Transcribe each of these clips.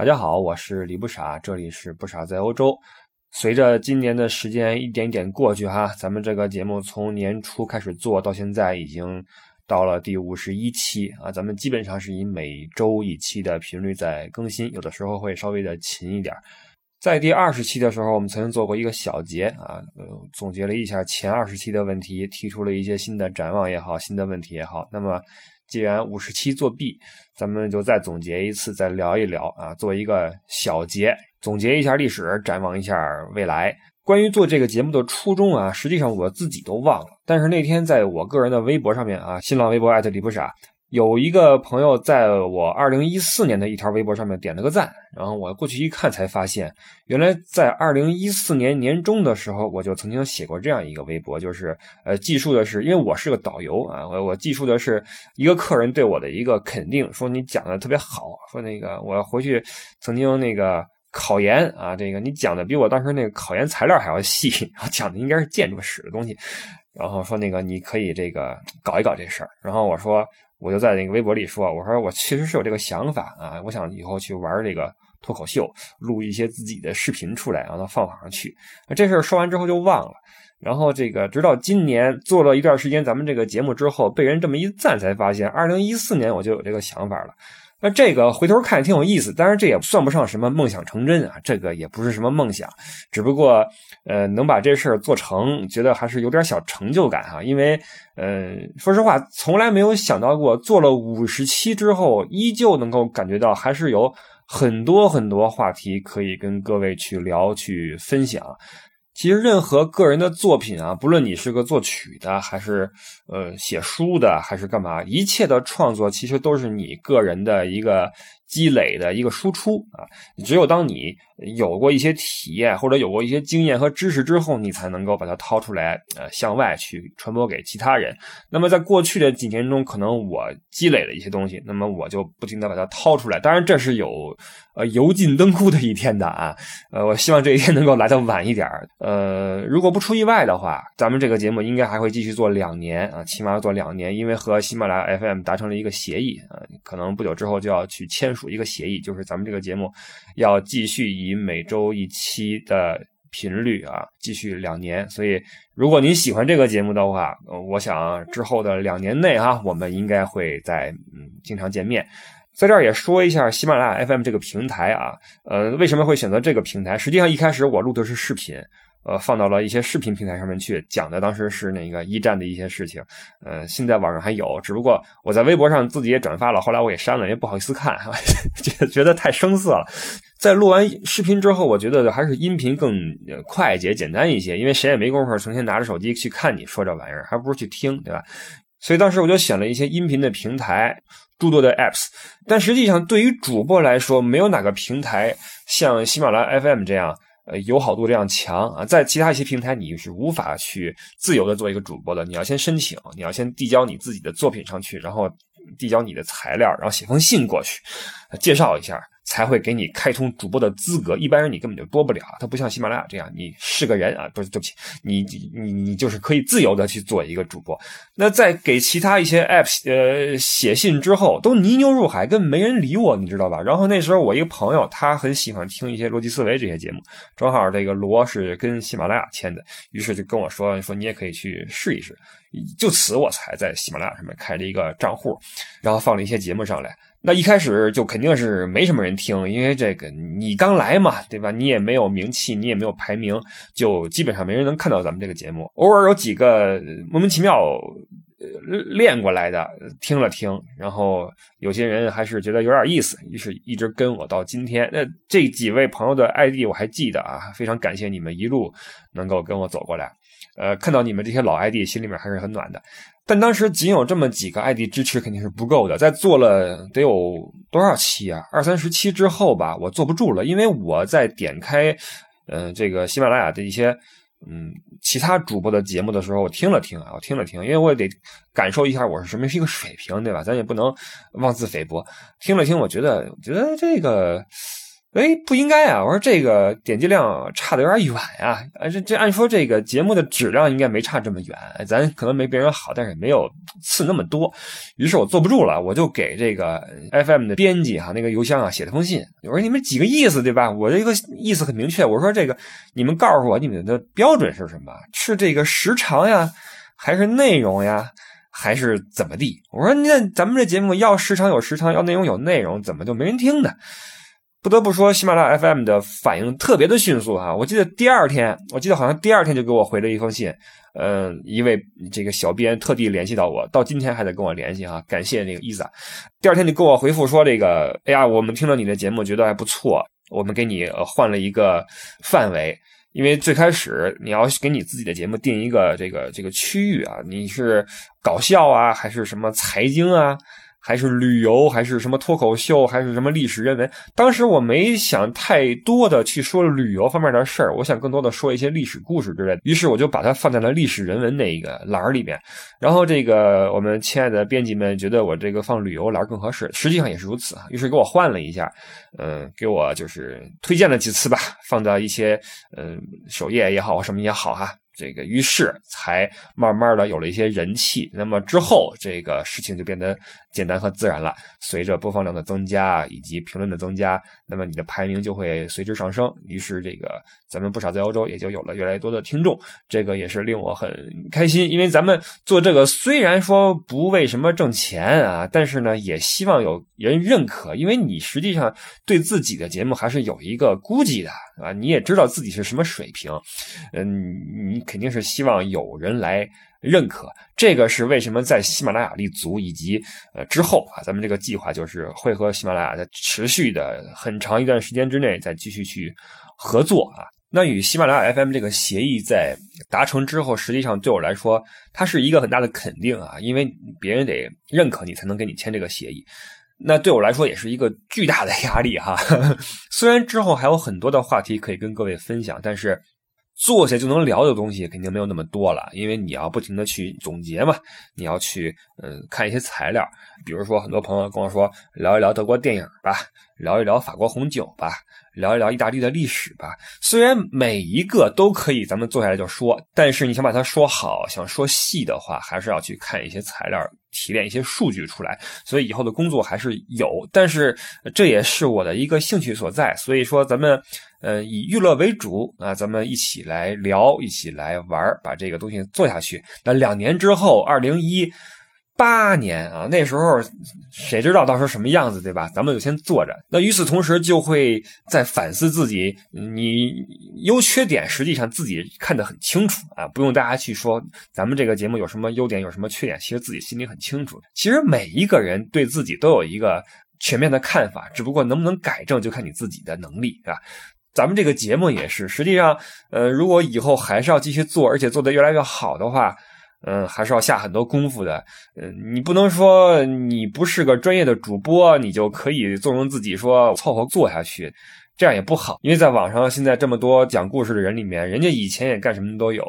大家好，我是李不傻，这里是不傻在欧洲。随着今年的时间一点点过去，哈，咱们这个节目从年初开始做到现在，已经到了第五十一期啊。咱们基本上是以每周一期的频率在更新，有的时候会稍微的勤一点。在第二十期的时候，我们曾经做过一个小结啊，呃，总结了一下前二十期的问题，提出了一些新的展望也好，新的问题也好。那么。既然五十七作弊，咱们就再总结一次，再聊一聊啊，做一个小结，总结一下历史，展望一下未来。关于做这个节目的初衷啊，实际上我自己都忘了。但是那天在我个人的微博上面啊，新浪微博艾特李不傻。有一个朋友在我二零一四年的一条微博上面点了个赞，然后我过去一看，才发现原来在二零一四年年中的时候，我就曾经写过这样一个微博，就是呃，记述的是，因为我是个导游啊，我我记述的是一个客人对我的一个肯定，说你讲的特别好，说那个我回去曾经那个考研啊，这个你讲的比我当时那个考研材料还要细，然 后讲的应该是建筑史的东西，然后说那个你可以这个搞一搞这事儿，然后我说。我就在那个微博里说：“我说我其实是有这个想法啊，我想以后去玩这个脱口秀，录一些自己的视频出来，然后放网上去。这事儿说完之后就忘了。然后这个直到今年做了一段时间咱们这个节目之后，被人这么一赞，才发现二零一四年我就有这个想法了。”那这个回头看挺有意思，当然这也算不上什么梦想成真啊，这个也不是什么梦想，只不过呃能把这事儿做成，觉得还是有点小成就感哈。因为呃说实话，从来没有想到过做了五十期之后，依旧能够感觉到还是有很多很多话题可以跟各位去聊去分享。其实，任何个人的作品啊，不论你是个作曲的，还是呃写书的，还是干嘛，一切的创作其实都是你个人的一个。积累的一个输出啊，只有当你有过一些体验或者有过一些经验和知识之后，你才能够把它掏出来，呃，向外去传播给其他人。那么在过去的几年中，可能我积累了一些东西，那么我就不停的把它掏出来。当然，这是有呃油尽灯枯的一天的啊，呃，我希望这一天能够来的晚一点呃，如果不出意外的话，咱们这个节目应该还会继续做两年啊，起码要做两年，因为和喜马拉雅 FM 达成了一个协议啊，可能不久之后就要去签署。一个协议，就是咱们这个节目要继续以每周一期的频率啊，继续两年。所以，如果您喜欢这个节目的话，我想之后的两年内哈，我们应该会在嗯经常见面。在这儿也说一下喜马拉雅 FM 这个平台啊，呃，为什么会选择这个平台？实际上一开始我录的是视频。呃，放到了一些视频平台上面去讲的，当时是那个一战的一些事情。呃，现在网上还有，只不过我在微博上自己也转发了，后来我也删了，因为不好意思看，觉觉得太生涩了。在录完视频之后，我觉得还是音频更快捷简单一些，因为谁也没工夫成天拿着手机去看你说这玩意儿，还不如去听，对吧？所以当时我就选了一些音频的平台，诸多的 apps。但实际上，对于主播来说，没有哪个平台像喜马拉 FM 这样。呃，友好度这样强啊，在其他一些平台你是无法去自由的做一个主播的，你要先申请，你要先递交你自己的作品上去，然后递交你的材料，然后写封信过去，介绍一下。才会给你开通主播的资格，一般人你根本就播不了。它不像喜马拉雅这样，你是个人啊，不是对不起，你你你就是可以自由的去做一个主播。那在给其他一些 app 呃写信之后，都泥牛入海，根本没人理我，你知道吧？然后那时候我一个朋友，他很喜欢听一些逻辑思维这些节目，正好这个罗是跟喜马拉雅签的，于是就跟我说说你也可以去试一试。就此我才在喜马拉雅上面开了一个账户，然后放了一些节目上来。那一开始就肯定是没什么人听，因为这个你刚来嘛，对吧？你也没有名气，你也没有排名，就基本上没人能看到咱们这个节目。偶尔有几个莫名其妙练过来的听了听，然后有些人还是觉得有点意思，于是一直跟我到今天。那这几位朋友的 ID 我还记得啊，非常感谢你们一路能够跟我走过来。呃，看到你们这些老 ID，心里面还是很暖的。但当时仅有这么几个 ID 支持肯定是不够的，在做了得有多少期啊？二三十期之后吧，我坐不住了，因为我在点开，嗯，这个喜马拉雅的一些，嗯，其他主播的节目的时候，我听了听啊，我听了听，因为我也得感受一下我是什么一个水平，对吧？咱也不能妄自菲薄。听了听，我觉得，觉得这个。哎，不应该啊！我说这个点击量差的有点远呀。啊，这这按说这个节目的质量应该没差这么远，咱可能没别人好，但是没有次那么多。于是我坐不住了，我就给这个 FM 的编辑哈那个邮箱啊写了封信。我说你们几个意思对吧？我这个意思很明确，我说这个你们告诉我你们的标准是什么？是这个时长呀，还是内容呀，还是怎么地？我说那咱们这节目要时长有时长，要内容有内容，怎么就没人听呢？不得不说，喜马拉雅 FM 的反应特别的迅速哈！我记得第二天，我记得好像第二天就给我回了一封信，嗯，一位这个小编特地联系到我，到今天还在跟我联系哈，感谢那个伊萨。第二天就给我回复说这个，哎呀，我们听了你的节目，觉得还不错，我们给你换了一个范围，因为最开始你要给你自己的节目定一个这个这个区域啊，你是搞笑啊，还是什么财经啊？还是旅游，还是什么脱口秀，还是什么历史人文？当时我没想太多的去说旅游方面的事儿，我想更多的说一些历史故事之类的。于是我就把它放在了历史人文那一个栏儿里面。然后这个我们亲爱的编辑们觉得我这个放旅游栏更合适，实际上也是如此啊。于是给我换了一下，嗯，给我就是推荐了几次吧，放到一些嗯首页也好，什么也好哈。这个于是才慢慢的有了一些人气，那么之后这个事情就变得简单和自然了。随着播放量的增加以及评论的增加，那么你的排名就会随之上升。于是这个咱们不少在欧洲也就有了越来越多的听众，这个也是令我很开心。因为咱们做这个虽然说不为什么挣钱啊，但是呢也希望有人认可，因为你实际上对自己的节目还是有一个估计的啊，你也知道自己是什么水平，嗯，你。肯定是希望有人来认可，这个是为什么在喜马拉雅立足，以及呃之后啊，咱们这个计划就是会和喜马拉雅在持续的很长一段时间之内再继续去合作啊。那与喜马拉雅 FM 这个协议在达成之后，实际上对我来说，它是一个很大的肯定啊，因为别人得认可你才能跟你签这个协议。那对我来说也是一个巨大的压力哈。虽然之后还有很多的话题可以跟各位分享，但是。坐下就能聊的东西肯定没有那么多了，因为你要不停的去总结嘛，你要去嗯看一些材料，比如说很多朋友跟我说聊一聊德国电影吧，聊一聊法国红酒吧，聊一聊意大利的历史吧。虽然每一个都可以咱们坐下来就说，但是你想把它说好，想说细的话，还是要去看一些材料，提炼一些数据出来。所以以后的工作还是有，但是这也是我的一个兴趣所在。所以说咱们。呃，以娱乐为主啊，咱们一起来聊，一起来玩，把这个东西做下去。那两年之后，二零一八年啊，那时候谁知道到时候什么样子，对吧？咱们就先做着。那与此同时，就会在反思自己，你优缺点实际上自己看得很清楚啊，不用大家去说咱们这个节目有什么优点，有什么缺点，其实自己心里很清楚。其实每一个人对自己都有一个全面的看法，只不过能不能改正，就看你自己的能力，是吧？咱们这个节目也是，实际上，呃，如果以后还是要继续做，而且做得越来越好的话，嗯，还是要下很多功夫的。嗯，你不能说你不是个专业的主播，你就可以纵容自己说凑合做下去，这样也不好。因为在网上现在这么多讲故事的人里面，人家以前也干什么都有。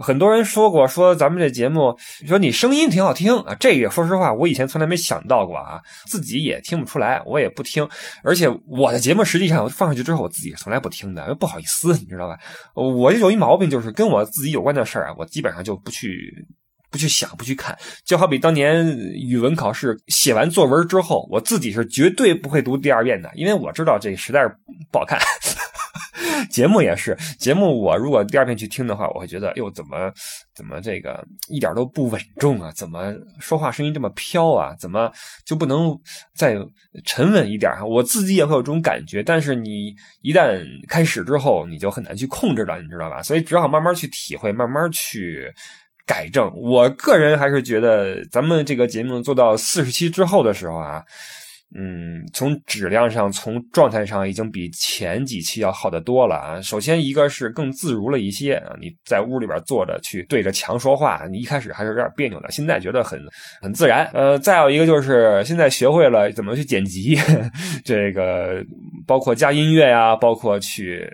很多人说过，说咱们这节目，说你声音挺好听啊。这个说实话，我以前从来没想到过啊，自己也听不出来，我也不听。而且我的节目实际上放上去之后，我自己从来不听的，不好意思，你知道吧？我就有一毛病，就是跟我自己有关的事儿啊，我基本上就不去不去想，不去看。就好比当年语文考试写完作文之后，我自己是绝对不会读第二遍的，因为我知道这实在是不好看。节目也是节目，我如果第二遍去听的话，我会觉得，哟，怎么怎么这个一点都不稳重啊？怎么说话声音这么飘啊？怎么就不能再沉稳一点啊？我自己也会有这种感觉，但是你一旦开始之后，你就很难去控制了，你知道吧？所以只好慢慢去体会，慢慢去改正。我个人还是觉得，咱们这个节目做到四十期之后的时候啊。嗯，从质量上、从状态上，已经比前几期要好得多了啊。首先，一个是更自如了一些啊，你在屋里边坐着去对着墙说话，你一开始还是有点别扭的，现在觉得很很自然。呃，再有一个就是现在学会了怎么去剪辑，这个包括加音乐呀，包括去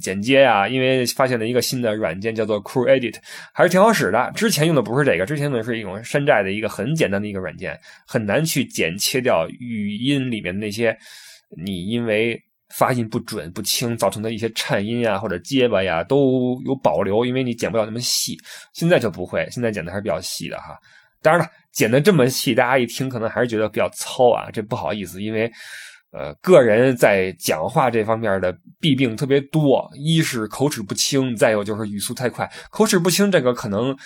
剪接呀，因为发现了一个新的软件叫做 Cool Edit，还是挺好使的。之前用的不是这个，之前用的是一种山寨的一个很简单的一个软件，很难去剪切掉语。音里面那些你因为发音不准不清造成的一些颤音呀或者结巴呀都有保留，因为你剪不了那么细。现在就不会，现在剪的还是比较细的哈。当然了，剪的这么细，大家一听可能还是觉得比较糙啊，这不好意思，因为呃个人在讲话这方面的弊病特别多，一是口齿不清，再有就是语速太快。口齿不清这个可能。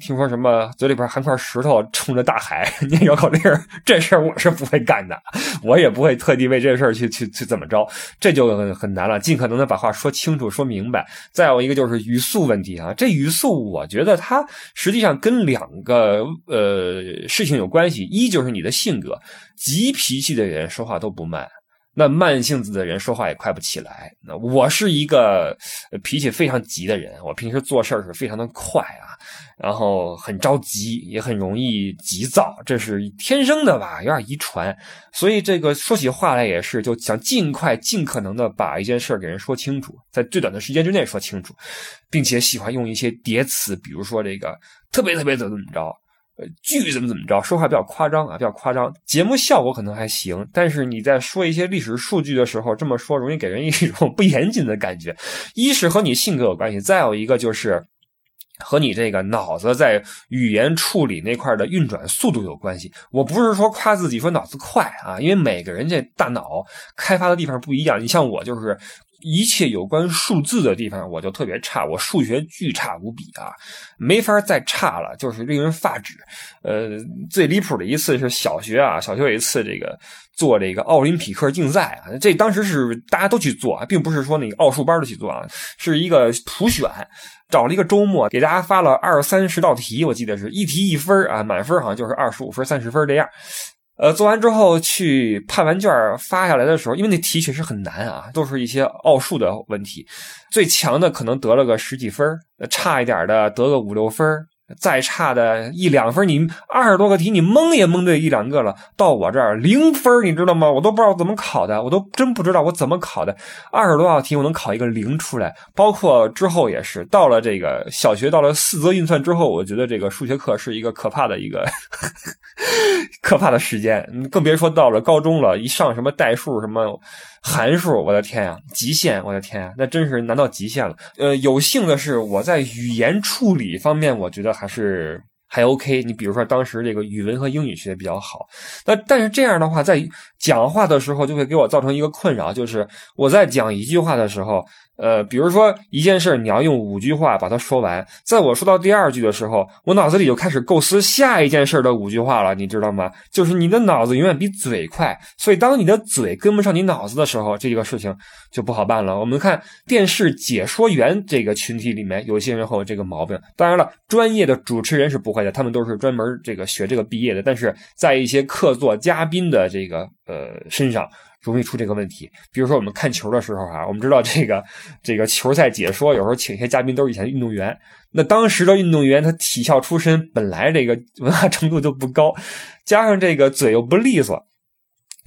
听说什么嘴里边含块石头冲着大海念绕口令这事儿我是不会干的，我也不会特地为这事儿去去去怎么着，这就很很难了。尽可能的把话说清楚说明白。再有一个就是语速问题啊，这语速我觉得它实际上跟两个呃事情有关系，一就是你的性格，急脾气的人说话都不慢。那慢性子的人说话也快不起来。那我是一个脾气非常急的人，我平时做事儿是非常的快啊，然后很着急，也很容易急躁，这是天生的吧，有点遗传。所以这个说起话来也是，就想尽快、尽可能的把一件事儿给人说清楚，在最短的时间之内说清楚，并且喜欢用一些叠词，比如说这个特别特别怎么怎么着。呃，剧怎么怎么着，说话比较夸张啊，比较夸张。节目效果可能还行，但是你在说一些历史数据的时候，这么说容易给人一种 不严谨的感觉。一是和你性格有关系，再有一个就是和你这个脑子在语言处理那块的运转速度有关系。我不是说夸自己说脑子快啊，因为每个人这大脑开发的地方不一样。你像我就是。一切有关数字的地方，我就特别差，我数学巨差无比啊，没法再差了，就是令人发指。呃，最离谱的一次是小学啊，小学有一次这个做这个奥林匹克竞赛啊，这当时是大家都去做啊，并不是说那个奥数班的去做啊，是一个普选，找了一个周末给大家发了二三十道题，我记得是一题一分啊，满分好像就是二十五分、三十分这样。呃，做完之后去判完卷发下来的时候，因为那题确实很难啊，都是一些奥数的问题，最强的可能得了个十几分，差一点的得个五六分。再差的一两分，你二十多个题你蒙也蒙对一两个了。到我这儿零分，你知道吗？我都不知道怎么考的，我都真不知道我怎么考的。二十多道题我能考一个零出来，包括之后也是。到了这个小学，到了四则运算之后，我觉得这个数学课是一个可怕的一个 可怕的时间，更别说到了高中了，一上什么代数什么。函数，我的天呀，极限，我的天呀，那真是难到极限了。呃，有幸的是，我在语言处理方面，我觉得还是还 OK。你比如说，当时这个语文和英语学的比较好，那但是这样的话，在讲话的时候就会给我造成一个困扰，就是我在讲一句话的时候。呃，比如说一件事，你要用五句话把它说完。在我说到第二句的时候，我脑子里就开始构思下一件事的五句话了，你知道吗？就是你的脑子永远比嘴快，所以当你的嘴跟不上你脑子的时候，这个事情就不好办了。我们看电视解说员这个群体里面，有些人会有这个毛病。当然了，专业的主持人是不会的，他们都是专门这个学这个毕业的。但是在一些客座嘉宾的这个呃身上。容易出这个问题，比如说我们看球的时候啊，我们知道这个这个球赛解说有时候请一些嘉宾都是以前运动员，那当时的运动员他体校出身，本来这个 文化程度就不高，加上这个嘴又不利索，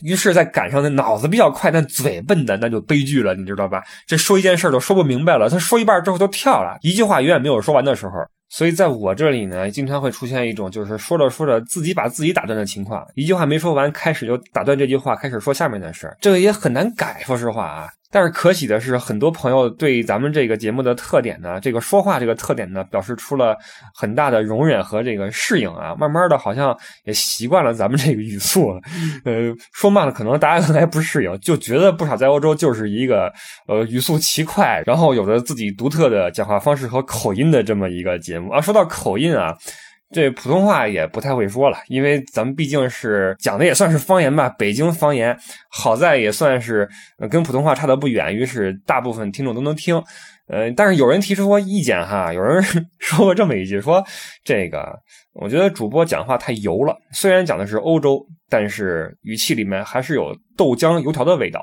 于是，在赶上那脑子比较快但嘴笨的，那就悲剧了，你知道吧？这说一件事都说不明白了，他说一半之后就跳了，一句话永远没有说完的时候。所以在我这里呢，经常会出现一种就是说着说着自己把自己打断的情况，一句话没说完，开始就打断这句话，开始说下面的事儿，这个也很难改，说实话啊。但是可喜的是，很多朋友对咱们这个节目的特点呢，这个说话这个特点呢，表示出了很大的容忍和这个适应啊。慢慢的，好像也习惯了咱们这个语速。呃，说慢了，可能大家还不适应，就觉得不少在欧洲就是一个呃语速奇快，然后有着自己独特的讲话方式和口音的这么一个节目啊。说到口音啊。对普通话也不太会说了，因为咱们毕竟是讲的也算是方言吧，北京方言。好在也算是跟普通话差的不远，于是大部分听众都能听。呃，但是有人提出过意见哈，有人 说过这么一句，说这个我觉得主播讲话太油了，虽然讲的是欧洲，但是语气里面还是有豆浆油条的味道。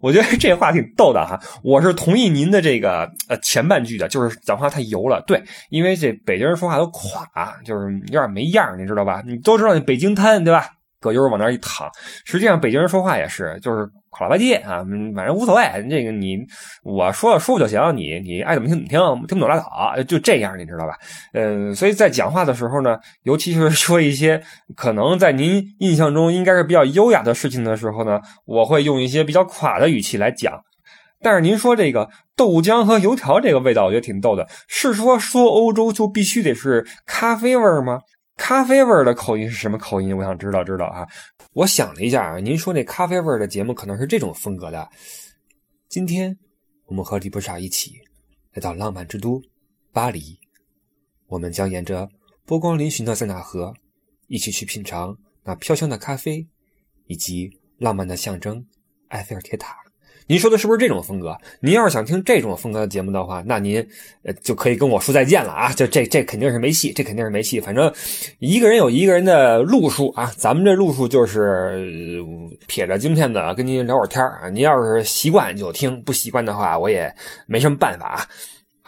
我觉得这话挺逗的哈，我是同意您的这个呃前半句的，就是讲话太油了。对，因为这北京人说话都垮，就是有点没样你知道吧？你都知道那北京滩对吧？葛优往那一躺，实际上北京人说话也是，就是垮了吧唧啊，反正无所谓。这个你我说了说就行，你你爱怎么听怎么听，听不懂拉倒，就这样，你知道吧？嗯，所以在讲话的时候呢，尤其是说一些可能在您印象中应该是比较优雅的事情的时候呢，我会用一些比较垮的语气来讲。但是您说这个豆浆和油条这个味道，我觉得挺逗的，是说说欧洲就必须得是咖啡味儿吗？咖啡味儿的口音是什么口音？我想知道知道啊！我想了一下啊，您说那咖啡味儿的节目可能是这种风格的。今天我们和李布莎一起来到浪漫之都巴黎，我们将沿着波光粼粼的塞纳河，一起去品尝那飘香的咖啡，以及浪漫的象征埃菲尔铁塔。您说的是不是这种风格？您要是想听这种风格的节目的话，那您呃就可以跟我说再见了啊！就这这肯定是没戏，这肯定是没戏。反正一个人有一个人的路数啊，咱们这路数就是撇着镜片子跟您聊会儿天啊。您要是习惯就听，不习惯的话我也没什么办法。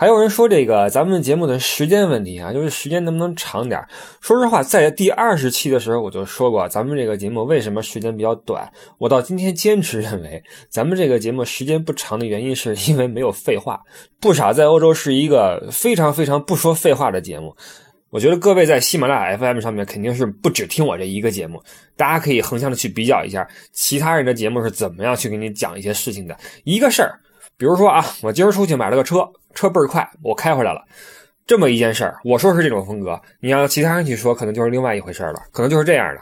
还有人说这个咱们节目的时间问题啊，就是时间能不能长点？说实话，在第二十期的时候我就说过，咱们这个节目为什么时间比较短？我到今天坚持认为，咱们这个节目时间不长的原因是因为没有废话。不傻在欧洲是一个非常非常不说废话的节目。我觉得各位在喜马拉雅 FM 上面肯定是不只听我这一个节目，大家可以横向的去比较一下其他人的节目是怎么样去给你讲一些事情的。一个事儿，比如说啊，我今儿出去买了个车。车倍儿快，我开回来了。这么一件事儿，我说是这种风格，你让其他人去说，可能就是另外一回事儿了，可能就是这样的。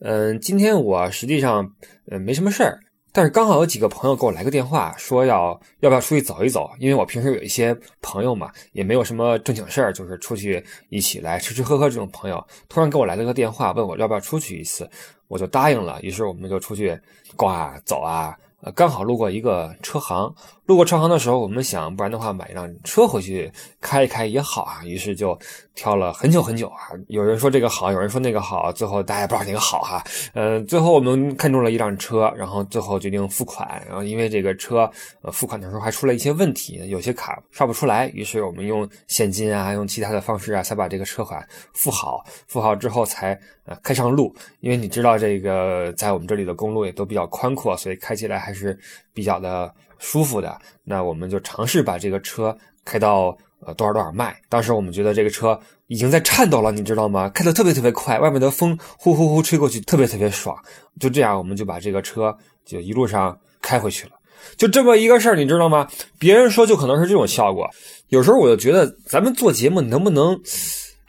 嗯，今天我实际上呃没什么事儿，但是刚好有几个朋友给我来个电话，说要要不要出去走一走？因为我平时有一些朋友嘛，也没有什么正经事儿，就是出去一起来吃吃喝喝这种朋友，突然给我来了个电话，问我要不要出去一次，我就答应了。于是我们就出去逛啊走啊，呃，刚好路过一个车行。路过车行的时候，我们想，不然的话买一辆车回去开一开也好啊。于是就挑了很久很久啊。有人说这个好，有人说那个好，最后大家也不知道哪个好哈。嗯，最后我们看中了一辆车，然后最后决定付款。然后因为这个车呃付款的时候还出了一些问题，有些卡刷不出来，于是我们用现金啊，用其他的方式啊，才把这个车款付好。付好之后才呃开上路。因为你知道这个在我们这里的公路也都比较宽阔，所以开起来还是比较的。舒服的，那我们就尝试把这个车开到呃多少多少迈。当时我们觉得这个车已经在颤抖了，你知道吗？开得特别特别快，外面的风呼呼呼吹过去，特别特别爽。就这样，我们就把这个车就一路上开回去了。就这么一个事儿，你知道吗？别人说就可能是这种效果。有时候我就觉得咱们做节目能不能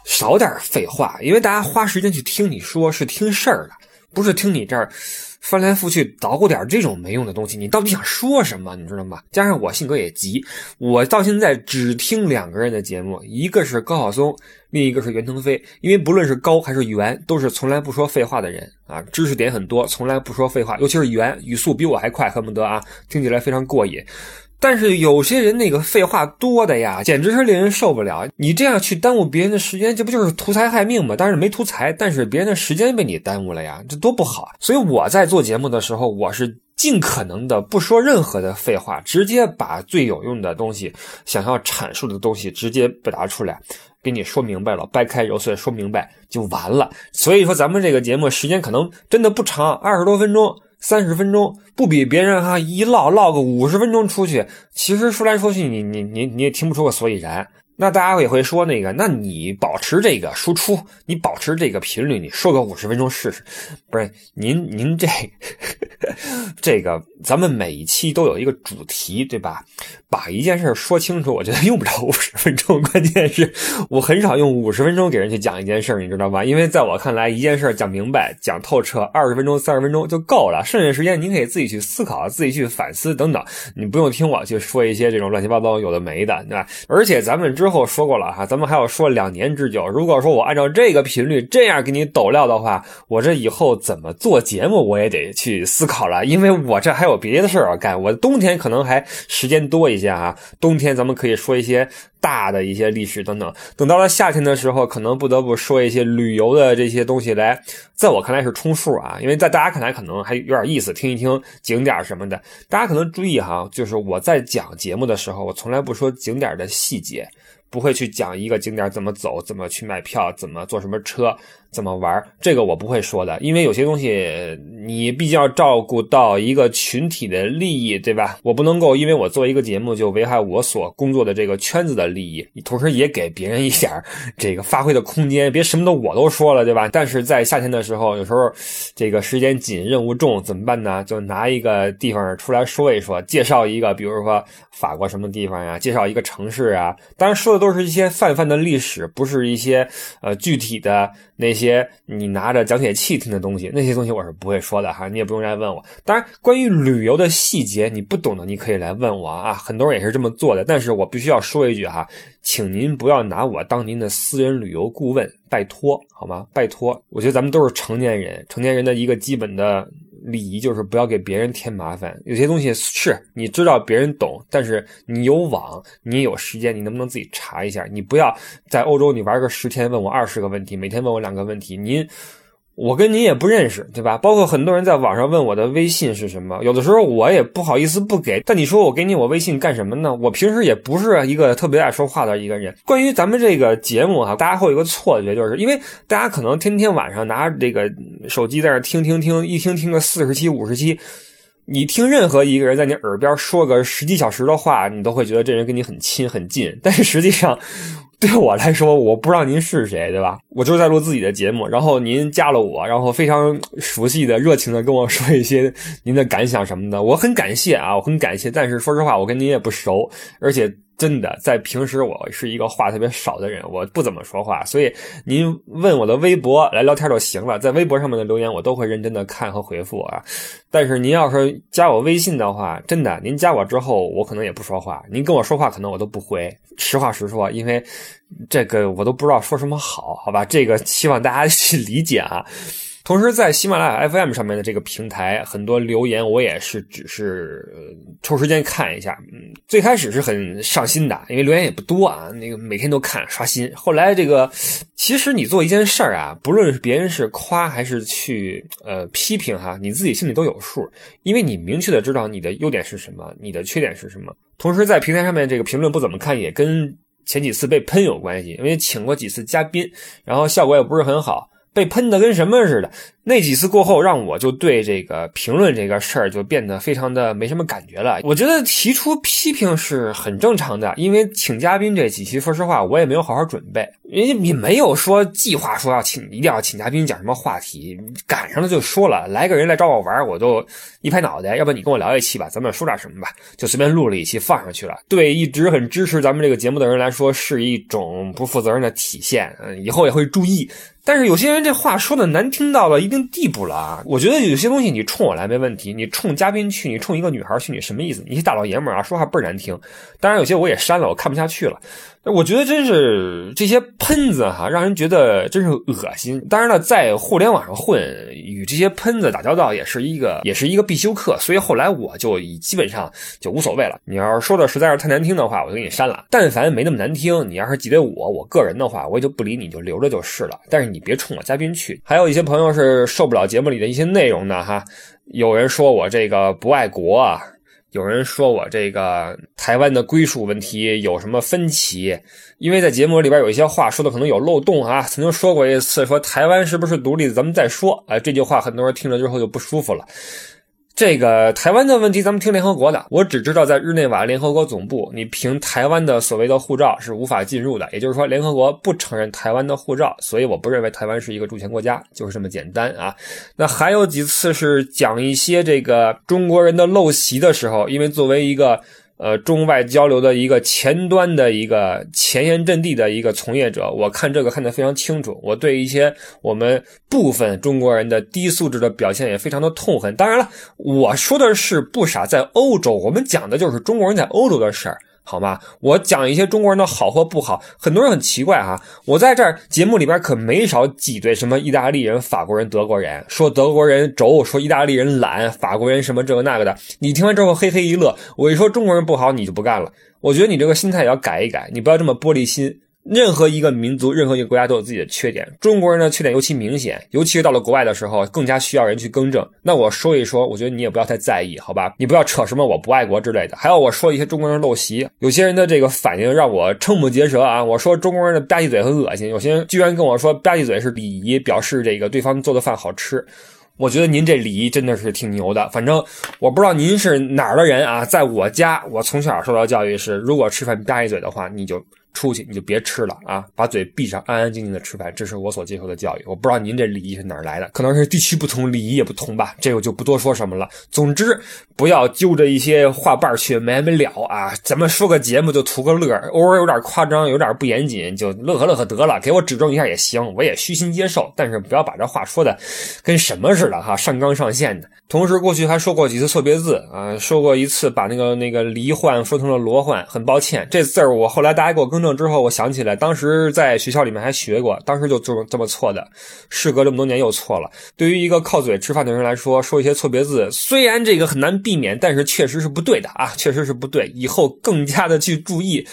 少点废话？因为大家花时间去听你说是听事儿的，不是听你这儿。翻来覆去捣鼓点这种没用的东西，你到底想说什么？你知道吗？加上我性格也急，我到现在只听两个人的节目，一个是高晓松，另一个是袁腾飞。因为不论是高还是袁，都是从来不说废话的人啊，知识点很多，从来不说废话。尤其是袁，语速比我还快，恨不得啊，听起来非常过瘾。但是有些人那个废话多的呀，简直是令人受不了。你这样去耽误别人的时间，这不就是图财害命吗？当然没图财，但是别人的时间被你耽误了呀，这多不好。所以我在做节目的时候，我是尽可能的不说任何的废话，直接把最有用的东西、想要阐述的东西直接表达出来，给你说明白了，掰开揉碎说明白就完了。所以说咱们这个节目时间可能真的不长，二十多分钟。三十分钟不比别人哈一唠唠个五十分钟出去，其实说来说去你你你你也听不出个所以然。那大家也会说那个，那你保持这个输出，你保持这个频率，你说个五十分钟试试。不是您您这 这个，咱们每一期都有一个主题，对吧？把一件事说清楚，我觉得用不着 五十分钟。关键是，我很少用五十分钟给人去讲一件事你知道吧？因为在我看来，一件事讲明白、讲透彻，二十分钟、三十分钟就够了。剩下时间您可以自己去思考、自己去反思等等，你不用听我去说一些这种乱七八糟有的没的，对吧？而且咱们之之后说过了哈，咱们还要说两年之久。如果说我按照这个频率这样给你抖料的话，我这以后怎么做节目我也得去思考了。因为我这还有别的事儿要干。我冬天可能还时间多一些啊，冬天咱们可以说一些大的一些历史等等。等到了夏天的时候，可能不得不说一些旅游的这些东西来，在我看来是充数啊，因为在大家看来可能还有点意思，听一听景点什么的。大家可能注意哈，就是我在讲节目的时候，我从来不说景点的细节。不会去讲一个景点怎么走，怎么去买票，怎么坐什么车。怎么玩这个我不会说的，因为有些东西你毕竟要照顾到一个群体的利益，对吧？我不能够因为我做一个节目就危害我所工作的这个圈子的利益，同时也给别人一点这个发挥的空间，别什么都我都说了，对吧？但是在夏天的时候，有时候这个时间紧，任务重，怎么办呢？就拿一个地方出来说一说，介绍一个，比如说法国什么地方呀，介绍一个城市啊。当然说的都是一些泛泛的历史，不是一些呃具体的。那些些你拿着讲解器听的东西，那些东西我是不会说的哈，你也不用来问我。当然，关于旅游的细节你不懂的，你可以来问我啊。很多人也是这么做的，但是我必须要说一句哈，请您不要拿我当您的私人旅游顾问，拜托好吗？拜托，我觉得咱们都是成年人，成年人的一个基本的。礼仪就是不要给别人添麻烦。有些东西是你知道别人懂，但是你有网，你有时间，你能不能自己查一下？你不要在欧洲你玩个十天，问我二十个问题，每天问我两个问题，您。我跟您也不认识，对吧？包括很多人在网上问我的微信是什么，有的时候我也不好意思不给。但你说我给你我微信干什么呢？我平时也不是一个特别爱说话的一个人。关于咱们这个节目哈，大家会有一个错觉，就是因为大家可能天天晚上拿这个手机在那听听听，一听听个四十期、五十期。你听任何一个人在你耳边说个十几小时的话，你都会觉得这人跟你很亲很近。但是实际上，对我来说，我不知道您是谁，对吧？我就是在录自己的节目，然后您加了我，然后非常熟悉的、热情的跟我说一些您的感想什么的，我很感谢啊，我很感谢。但是说实话，我跟您也不熟，而且。真的，在平时我是一个话特别少的人，我不怎么说话，所以您问我的微博来聊天就行了，在微博上面的留言我都会认真的看和回复啊。但是您要是加我微信的话，真的，您加我之后我可能也不说话，您跟我说话可能我都不回，实话实说，因为这个我都不知道说什么好，好吧？这个希望大家去理解啊。同时，在喜马拉雅 FM 上面的这个平台，很多留言我也是只是抽时间看一下。嗯，最开始是很上心的，因为留言也不多啊，那个每天都看刷新。后来这个，其实你做一件事儿啊，不论是别人是夸还是去呃批评哈，你自己心里都有数，因为你明确的知道你的优点是什么，你的缺点是什么。同时，在平台上面这个评论不怎么看，也跟前几次被喷有关系，因为请过几次嘉宾，然后效果也不是很好。被喷的跟什么似的，那几次过后，让我就对这个评论这个事儿就变得非常的没什么感觉了。我觉得提出批评是很正常的，因为请嘉宾这几期，说实话，我也没有好好准备，人家也没有说计划说要请，一定要请嘉宾讲什么话题，赶上了就说了，来个人来找我玩，我就一拍脑袋，要不你跟我聊一期吧，咱们说点什么吧，就随便录了一期放上去了。对一直很支持咱们这个节目的人来说，是一种不负责任的体现，嗯，以后也会注意。但是有些人这话说的难听到了一定地步了啊！我觉得有些东西你冲我来没问题，你冲嘉宾去，你冲一个女孩去，你什么意思？你是大老爷们儿啊，说话倍儿难听。当然有些我也删了，我看不下去了。我觉得真是这些喷子哈，让人觉得真是恶心。当然了，在互联网上混，与这些喷子打交道也是一个，也是一个必修课。所以后来我就基本上就无所谓了。你要是说的实在是太难听的话，我就给你删了。但凡没那么难听，你要是挤兑我，我个人的话，我也就不理你，就留着就是了。但是你别冲我嘉宾去。还有一些朋友是受不了节目里的一些内容的哈，有人说我这个不爱国啊。有人说我这个台湾的归属问题有什么分歧？因为在节目里边有一些话说的可能有漏洞啊。曾经说过一次，说台湾是不是独立，咱们再说。哎，这句话很多人听了之后就不舒服了。这个台湾的问题，咱们听联合国的。我只知道在日内瓦联合国总部，你凭台湾的所谓的护照是无法进入的。也就是说，联合国不承认台湾的护照，所以我不认为台湾是一个主权国家，就是这么简单啊。那还有几次是讲一些这个中国人的陋习的时候，因为作为一个。呃，中外交流的一个前端的一个前沿阵地的一个从业者，我看这个看得非常清楚。我对一些我们部分中国人的低素质的表现也非常的痛恨。当然了，我说的是不傻在欧洲，我们讲的就是中国人在欧洲的事儿。好吗？我讲一些中国人的好或不好，很多人很奇怪哈。我在这儿节目里边可没少挤兑什么意大利人、法国人、德国人，说德国人轴，说意大利人懒，法国人什么这个那个的。你听完之后嘿嘿一乐，我一说中国人不好，你就不干了。我觉得你这个心态也要改一改，你不要这么玻璃心。任何一个民族、任何一个国家都有自己的缺点。中国人的缺点尤其明显，尤其是到了国外的时候，更加需要人去更正。那我说一说，我觉得你也不要太在意，好吧？你不要扯什么我不爱国之类的。还有我说一些中国人陋习，有些人的这个反应让我瞠目结舌啊！我说中国人的吧唧嘴很恶心，有些人居然跟我说吧唧嘴是礼仪，表示这个对方做的饭好吃。我觉得您这礼仪真的是挺牛的。反正我不知道您是哪儿的人啊，在我家，我从小受到教育是，如果吃饭吧唧嘴的话，你就。出去你就别吃了啊，把嘴闭上，安安静静的吃饭，这是我所接受的教育。我不知道您这礼仪是哪儿来的，可能是地区不同，礼仪也不同吧。这个就不多说什么了。总之，不要揪着一些话瓣去没完没了啊！咱们说个节目就图个乐，偶尔有点夸张，有点不严谨，就乐呵乐呵得了。给我指正一下也行，我也虚心接受。但是不要把这话说的跟什么似的哈，上纲上线的。同时，过去还说过几次错别字啊，说过一次把那个那个罹患说成了罗患，很抱歉，这字儿我后来大家给我更正。之后我想起来，当时在学校里面还学过，当时就这么这么错的，事隔这么多年又错了。对于一个靠嘴吃饭的人来说，说一些错别字，虽然这个很难避免，但是确实是不对的啊，确实是不对。以后更加的去注意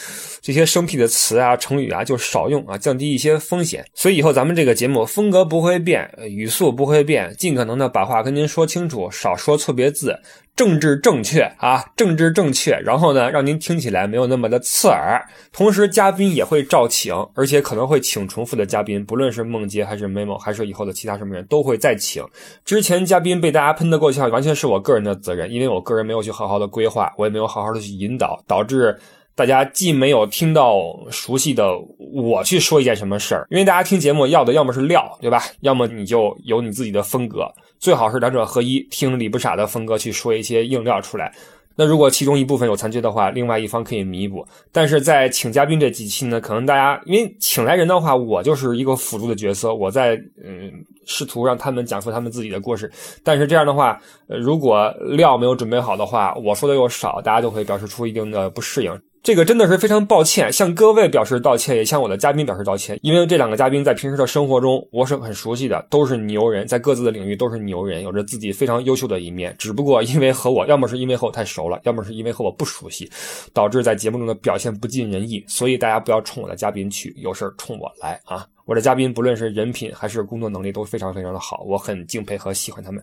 这些生僻的词啊、成语啊，就少用啊，降低一些风险。所以以后咱们这个节目风格不会变，语速不会变，尽可能的把话跟您说清楚，少说错别字。政治正确啊，政治正确，然后呢，让您听起来没有那么的刺耳。同时，嘉宾也会照请，而且可能会请重复的嘉宾，不论是梦洁还是 memo，还是以后的其他什么人都会再请。之前嘉宾被大家喷得够呛，完全是我个人的责任，因为我个人没有去好好的规划，我也没有好好的去引导，导致大家既没有听到熟悉的我去说一件什么事儿，因为大家听节目要的要么是料，对吧？要么你就有你自己的风格。最好是两者合一，听李不傻的风格去说一些硬料出来。那如果其中一部分有残缺的话，另外一方可以弥补。但是在请嘉宾这几期呢，可能大家因为请来人的话，我就是一个辅助的角色，我在嗯试图让他们讲述他们自己的故事。但是这样的话，如果料没有准备好的话，我说的又少，大家就会表示出一定的不适应。这个真的是非常抱歉，向各位表示道歉，也向我的嘉宾表示道歉。因为这两个嘉宾在平时的生活中，我是很熟悉的，都是牛人，在各自的领域都是牛人，有着自己非常优秀的一面。只不过因为和我，要么是因为和我太熟了，要么是因为和我不熟悉，导致在节目中的表现不尽人意。所以大家不要冲我的嘉宾去，有事儿冲我来啊！我的嘉宾不论是人品还是工作能力都非常非常的好，我很敬佩和喜欢他们。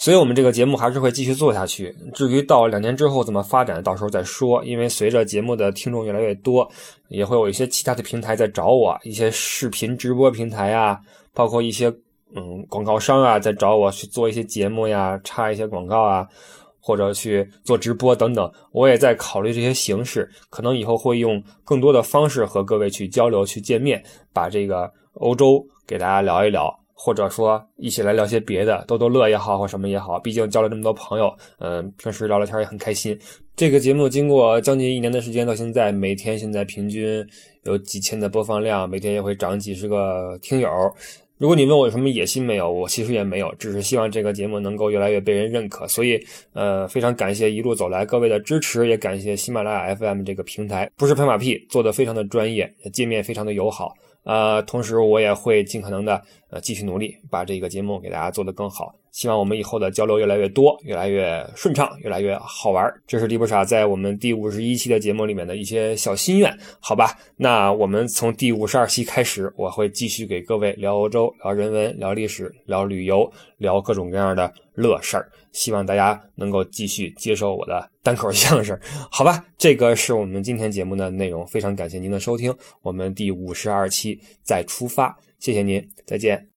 所以，我们这个节目还是会继续做下去。至于到两年之后怎么发展，到时候再说。因为随着节目的听众越来越多，也会有一些其他的平台在找我，一些视频直播平台啊，包括一些嗯广告商啊，在找我去做一些节目呀，插一些广告啊，或者去做直播等等。我也在考虑这些形式，可能以后会用更多的方式和各位去交流、去见面，把这个欧洲给大家聊一聊。或者说一起来聊些别的，逗逗乐也好，或什么也好，毕竟交了这么多朋友，嗯，平时聊聊天也很开心。这个节目经过将近一年的时间，到现在每天现在平均有几千的播放量，每天也会涨几十个听友。如果你问我有什么野心没有，我其实也没有，只是希望这个节目能够越来越被人认可。所以，呃，非常感谢一路走来各位的支持，也感谢喜马拉雅 FM 这个平台，不是拍马屁，做的非常的专业，界面非常的友好。呃，同时我也会尽可能的呃继续努力，把这个节目给大家做得更好。希望我们以后的交流越来越多，越来越顺畅，越来越好玩。这是迪布傻在我们第五十一期的节目里面的一些小心愿，好吧？那我们从第五十二期开始，我会继续给各位聊欧洲、聊人文、聊历史、聊旅游、聊各种各样的乐事儿。希望大家能够继续接受我的单口相声，好吧？这个是我们今天节目的内容，非常感谢您的收听，我们第五十二期再出发，谢谢您，再见。